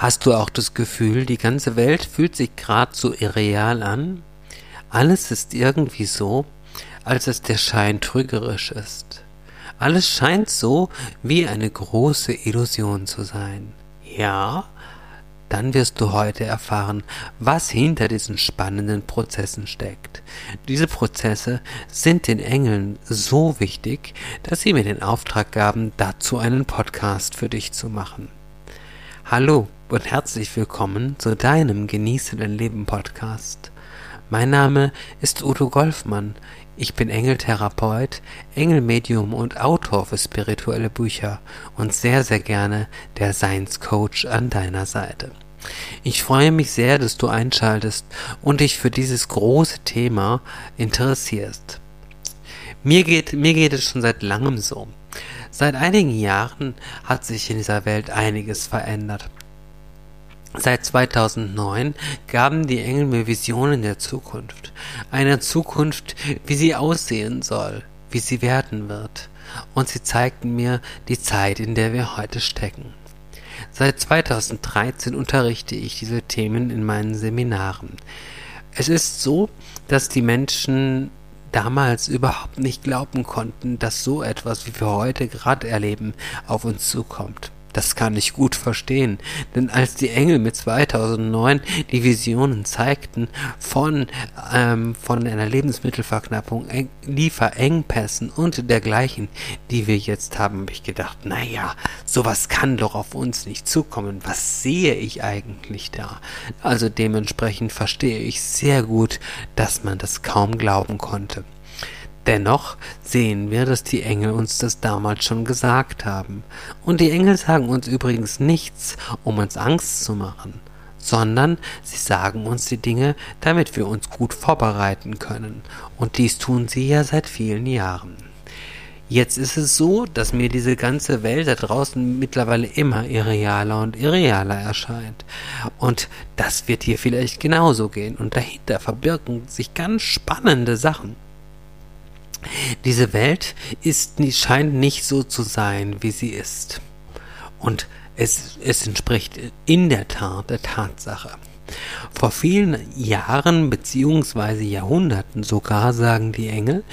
Hast du auch das Gefühl, die ganze Welt fühlt sich gerade so irreal an? Alles ist irgendwie so, als es der Schein trügerisch ist. Alles scheint so wie eine große Illusion zu sein. Ja, dann wirst du heute erfahren, was hinter diesen spannenden Prozessen steckt. Diese Prozesse sind den Engeln so wichtig, dass sie mir den Auftrag gaben, dazu einen Podcast für dich zu machen. Hallo und herzlich willkommen zu deinem Genieße dein Leben Podcast. Mein Name ist Udo Golfmann. Ich bin Engeltherapeut, Engelmedium und Autor für spirituelle Bücher und sehr, sehr gerne der Science-Coach an deiner Seite. Ich freue mich sehr, dass du einschaltest und dich für dieses große Thema interessierst. Mir geht, mir geht es schon seit langem so. Seit einigen Jahren hat sich in dieser Welt einiges verändert. Seit 2009 gaben die Engel mir Visionen der Zukunft. Einer Zukunft, wie sie aussehen soll, wie sie werden wird. Und sie zeigten mir die Zeit, in der wir heute stecken. Seit 2013 unterrichte ich diese Themen in meinen Seminaren. Es ist so, dass die Menschen damals überhaupt nicht glauben konnten, dass so etwas, wie wir heute gerade erleben, auf uns zukommt. Das kann ich gut verstehen, denn als die Engel mit 2009 die Visionen zeigten von, ähm, von einer Lebensmittelverknappung, Eng Lieferengpässen und dergleichen, die wir jetzt haben, habe ich gedacht, naja, sowas kann doch auf uns nicht zukommen. Was sehe ich eigentlich da? Also dementsprechend verstehe ich sehr gut, dass man das kaum glauben konnte. Dennoch sehen wir, dass die Engel uns das damals schon gesagt haben. Und die Engel sagen uns übrigens nichts, um uns Angst zu machen, sondern sie sagen uns die Dinge, damit wir uns gut vorbereiten können. Und dies tun sie ja seit vielen Jahren. Jetzt ist es so, dass mir diese ganze Welt da draußen mittlerweile immer irrealer und irrealer erscheint. Und das wird hier vielleicht genauso gehen. Und dahinter verbirgen sich ganz spannende Sachen. Diese Welt ist, scheint nicht so zu sein, wie sie ist. Und es, es entspricht in der Tat der Tatsache. Vor vielen Jahren beziehungsweise Jahrhunderten sogar, sagen die Engel,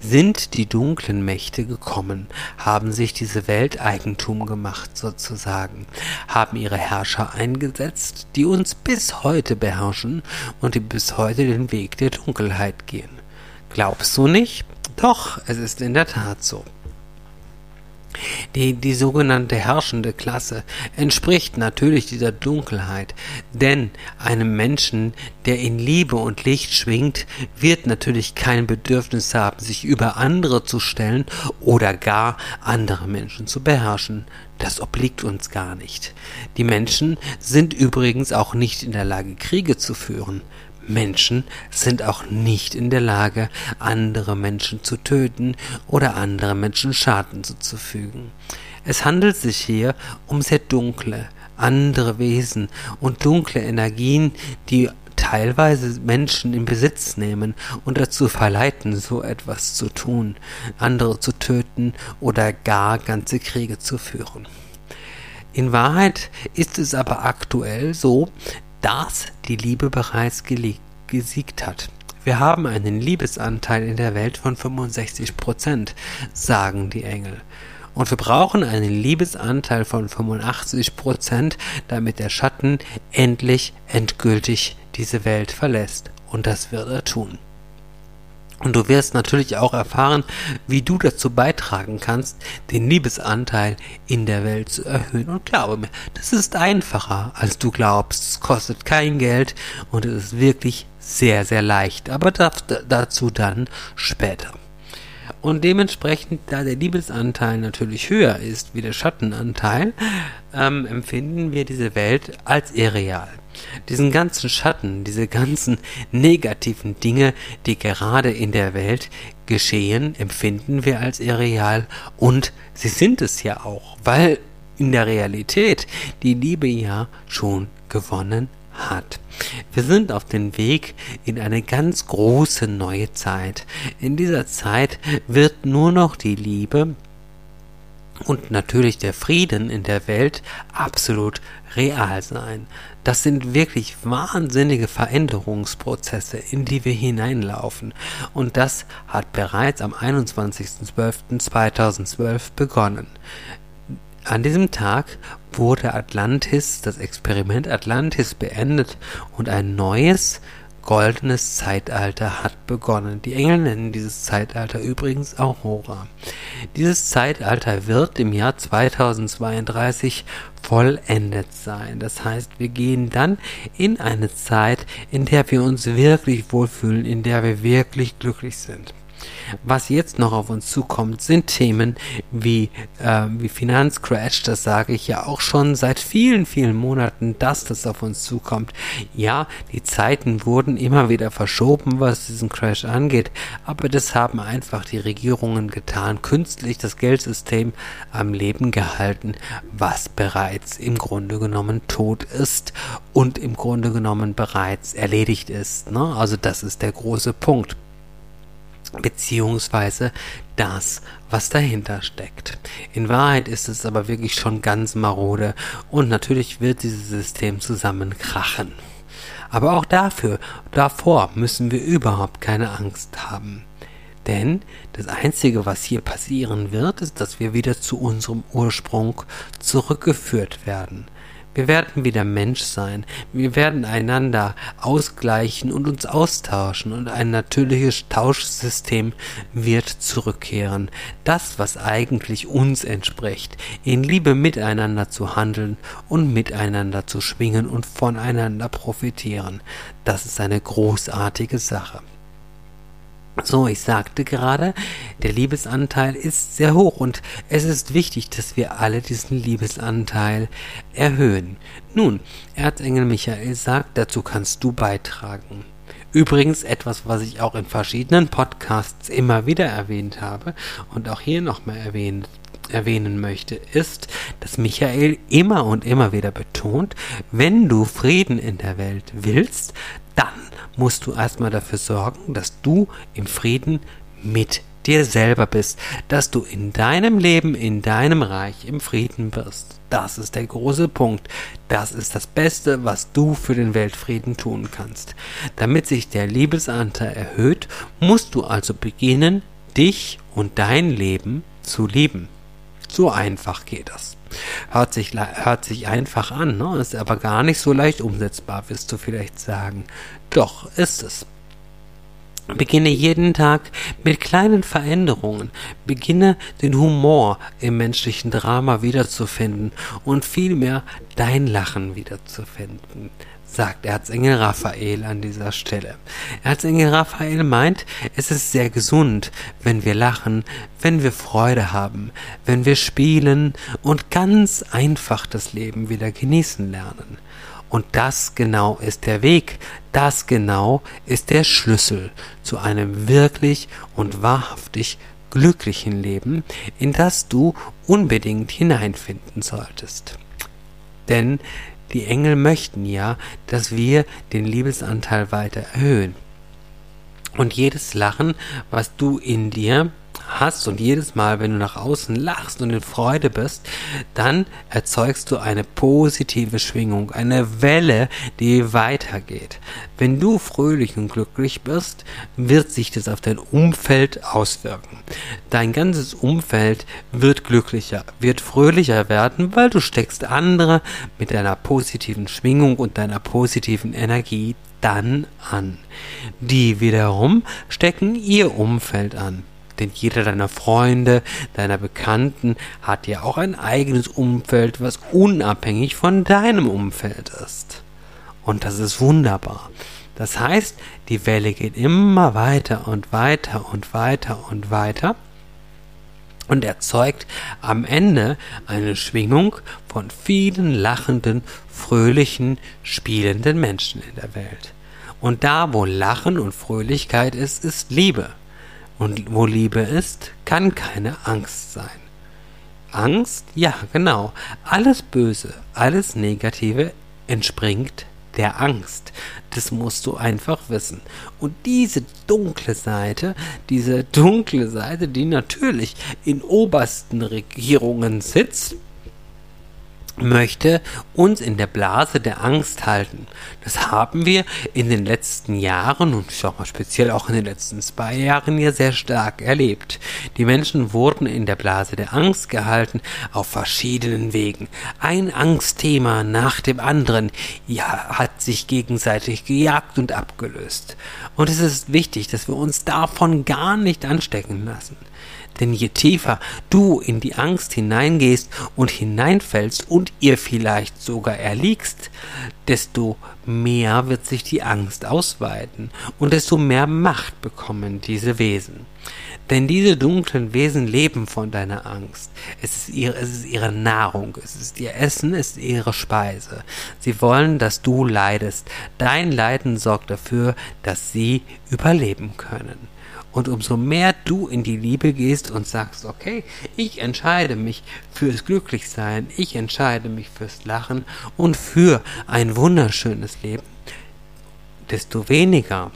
sind die dunklen Mächte gekommen, haben sich diese Welt Eigentum gemacht sozusagen, haben ihre Herrscher eingesetzt, die uns bis heute beherrschen und die bis heute den Weg der Dunkelheit gehen. Glaubst du nicht? Doch, es ist in der Tat so. Die, die sogenannte herrschende Klasse entspricht natürlich dieser Dunkelheit, denn einem Menschen, der in Liebe und Licht schwingt, wird natürlich kein Bedürfnis haben, sich über andere zu stellen oder gar andere Menschen zu beherrschen. Das obliegt uns gar nicht. Die Menschen sind übrigens auch nicht in der Lage, Kriege zu führen. Menschen sind auch nicht in der Lage, andere Menschen zu töten oder andere Menschen Schaden zuzufügen. Es handelt sich hier um sehr dunkle, andere Wesen und dunkle Energien, die teilweise Menschen in Besitz nehmen und dazu verleiten, so etwas zu tun, andere zu töten oder gar ganze Kriege zu führen. In Wahrheit ist es aber aktuell so, dass die Liebe bereits gesiegt hat. Wir haben einen Liebesanteil in der Welt von 65 Prozent, sagen die Engel. Und wir brauchen einen Liebesanteil von 85 Prozent, damit der Schatten endlich endgültig diese Welt verlässt. Und das wird er tun. Und du wirst natürlich auch erfahren, wie du dazu beitragen kannst, den Liebesanteil in der Welt zu erhöhen. Und glaube mir, das ist einfacher, als du glaubst. Es kostet kein Geld und es ist wirklich sehr, sehr leicht. Aber dazu dann später. Und dementsprechend, da der Liebesanteil natürlich höher ist wie der Schattenanteil, ähm, empfinden wir diese Welt als irreal diesen ganzen Schatten, diese ganzen negativen Dinge, die gerade in der Welt geschehen, empfinden wir als irreal und sie sind es ja auch, weil in der Realität die Liebe ja schon gewonnen hat. Wir sind auf dem Weg in eine ganz große neue Zeit. In dieser Zeit wird nur noch die Liebe und natürlich der Frieden in der Welt absolut real sein. Das sind wirklich wahnsinnige Veränderungsprozesse, in die wir hineinlaufen. Und das hat bereits am 21.12.2012 begonnen. An diesem Tag wurde Atlantis, das Experiment Atlantis beendet und ein neues goldenes Zeitalter hat begonnen. Die Engel nennen dieses Zeitalter übrigens Aurora. Dieses Zeitalter wird im Jahr 2032 vollendet sein. Das heißt, wir gehen dann in eine Zeit, in der wir uns wirklich wohlfühlen, in der wir wirklich glücklich sind. Was jetzt noch auf uns zukommt, sind Themen wie, äh, wie Finanzcrash. Das sage ich ja auch schon seit vielen, vielen Monaten, dass das auf uns zukommt. Ja, die Zeiten wurden immer wieder verschoben, was diesen Crash angeht. Aber das haben einfach die Regierungen getan, künstlich das Geldsystem am Leben gehalten, was bereits im Grunde genommen tot ist und im Grunde genommen bereits erledigt ist. Ne? Also das ist der große Punkt beziehungsweise das, was dahinter steckt. In Wahrheit ist es aber wirklich schon ganz marode und natürlich wird dieses System zusammenkrachen. Aber auch dafür, davor müssen wir überhaupt keine Angst haben. Denn das Einzige, was hier passieren wird, ist, dass wir wieder zu unserem Ursprung zurückgeführt werden. Wir werden wieder Mensch sein. Wir werden einander ausgleichen und uns austauschen und ein natürliches Tauschsystem wird zurückkehren. Das, was eigentlich uns entspricht, in Liebe miteinander zu handeln und miteinander zu schwingen und voneinander profitieren. Das ist eine großartige Sache. So, ich sagte gerade, der Liebesanteil ist sehr hoch und es ist wichtig, dass wir alle diesen Liebesanteil erhöhen. Nun, Erzengel Michael sagt, dazu kannst du beitragen. Übrigens etwas, was ich auch in verschiedenen Podcasts immer wieder erwähnt habe und auch hier nochmal erwähnt erwähnen möchte, ist, dass Michael immer und immer wieder betont, wenn du Frieden in der Welt willst, dann musst du erstmal dafür sorgen, dass du im Frieden mit dir selber bist, dass du in deinem Leben, in deinem Reich im Frieden bist. Das ist der große Punkt. Das ist das Beste, was du für den Weltfrieden tun kannst. Damit sich der Liebesanteil erhöht, musst du also beginnen, dich und dein Leben zu lieben. So einfach geht das. Hört sich, hört sich einfach an, ne? ist aber gar nicht so leicht umsetzbar, wirst du vielleicht sagen. Doch, ist es. Beginne jeden Tag mit kleinen Veränderungen. Beginne den Humor im menschlichen Drama wiederzufinden und vielmehr dein Lachen wiederzufinden sagt Erzengel Raphael an dieser Stelle. Erzengel Raphael meint, es ist sehr gesund, wenn wir lachen, wenn wir Freude haben, wenn wir spielen und ganz einfach das Leben wieder genießen lernen. Und das genau ist der Weg, das genau ist der Schlüssel zu einem wirklich und wahrhaftig glücklichen Leben, in das du unbedingt hineinfinden solltest. Denn die Engel möchten ja, dass wir den Liebesanteil weiter erhöhen. Und jedes Lachen, was du in dir hast und jedes Mal, wenn du nach außen lachst und in Freude bist, dann erzeugst du eine positive Schwingung, eine Welle, die weitergeht. Wenn du fröhlich und glücklich bist, wird sich das auf dein Umfeld auswirken. Dein ganzes Umfeld wird glücklicher, wird fröhlicher werden, weil du steckst andere mit deiner positiven Schwingung und deiner positiven Energie dann an. Die wiederum stecken ihr Umfeld an. Denn jeder deiner Freunde, deiner Bekannten hat ja auch ein eigenes Umfeld, was unabhängig von deinem Umfeld ist. Und das ist wunderbar. Das heißt, die Welle geht immer weiter und weiter und weiter und weiter und erzeugt am Ende eine Schwingung von vielen lachenden, fröhlichen, spielenden Menschen in der Welt. Und da, wo Lachen und Fröhlichkeit ist, ist Liebe. Und wo Liebe ist, kann keine Angst sein. Angst? Ja, genau. Alles Böse, alles Negative entspringt der Angst. Das musst du einfach wissen. Und diese dunkle Seite, diese dunkle Seite, die natürlich in obersten Regierungen sitzt, möchte uns in der Blase der Angst halten. Das haben wir in den letzten Jahren und ich sag mal speziell auch in den letzten zwei Jahren ja sehr stark erlebt. Die Menschen wurden in der Blase der Angst gehalten auf verschiedenen Wegen. Ein Angstthema nach dem anderen ja, hat sich gegenseitig gejagt und abgelöst. Und es ist wichtig, dass wir uns davon gar nicht anstecken lassen. Denn je tiefer du in die Angst hineingehst und hineinfällst und ihr vielleicht sogar erliegst, desto mehr wird sich die Angst ausweiten und desto mehr Macht bekommen diese Wesen. Denn diese dunklen Wesen leben von deiner Angst. Es ist, ihre, es ist ihre Nahrung, es ist ihr Essen, es ist ihre Speise. Sie wollen, dass du leidest. Dein Leiden sorgt dafür, dass sie überleben können. Und umso mehr du in die Liebe gehst und sagst, okay, ich entscheide mich fürs Glücklichsein, ich entscheide mich fürs Lachen und für ein wunderschönes Leben, desto weniger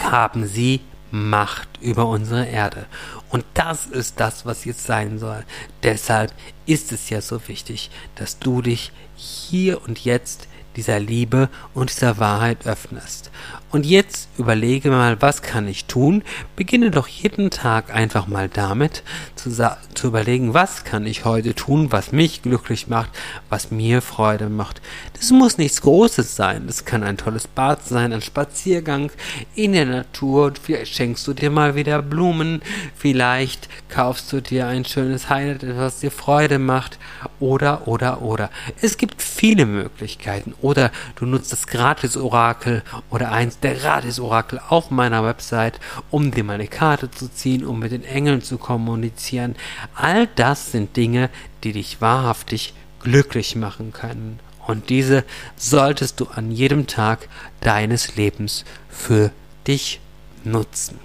haben sie Macht über unsere Erde. Und das ist das, was jetzt sein soll. Deshalb ist es ja so wichtig, dass du dich hier und jetzt dieser Liebe und dieser Wahrheit öffnest. Und jetzt überlege mal, was kann ich tun? Beginne doch jeden Tag einfach mal damit zu, zu überlegen, was kann ich heute tun, was mich glücklich macht, was mir Freude macht. Das muss nichts Großes sein. Das kann ein tolles Bad sein, ein Spaziergang in der Natur. Vielleicht schenkst du dir mal wieder Blumen. Vielleicht kaufst du dir ein schönes Highlight, was dir Freude macht. Oder, oder, oder. Es gibt viele Möglichkeiten. Oder du nutzt das Gratis-Orakel oder eins der Gratis-Orakel auf meiner Website, um dir meine Karte zu ziehen, um mit den Engeln zu kommunizieren. All das sind Dinge, die dich wahrhaftig glücklich machen können. Und diese solltest du an jedem Tag deines Lebens für dich nutzen.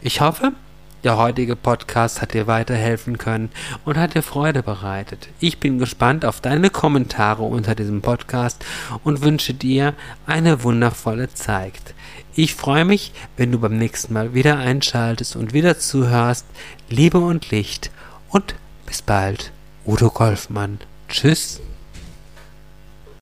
Ich hoffe, der heutige Podcast hat dir weiterhelfen können und hat dir Freude bereitet. Ich bin gespannt auf deine Kommentare unter diesem Podcast und wünsche dir eine wundervolle Zeit. Ich freue mich, wenn du beim nächsten Mal wieder einschaltest und wieder zuhörst. Liebe und Licht und bis bald. Udo Golfmann. Tschüss.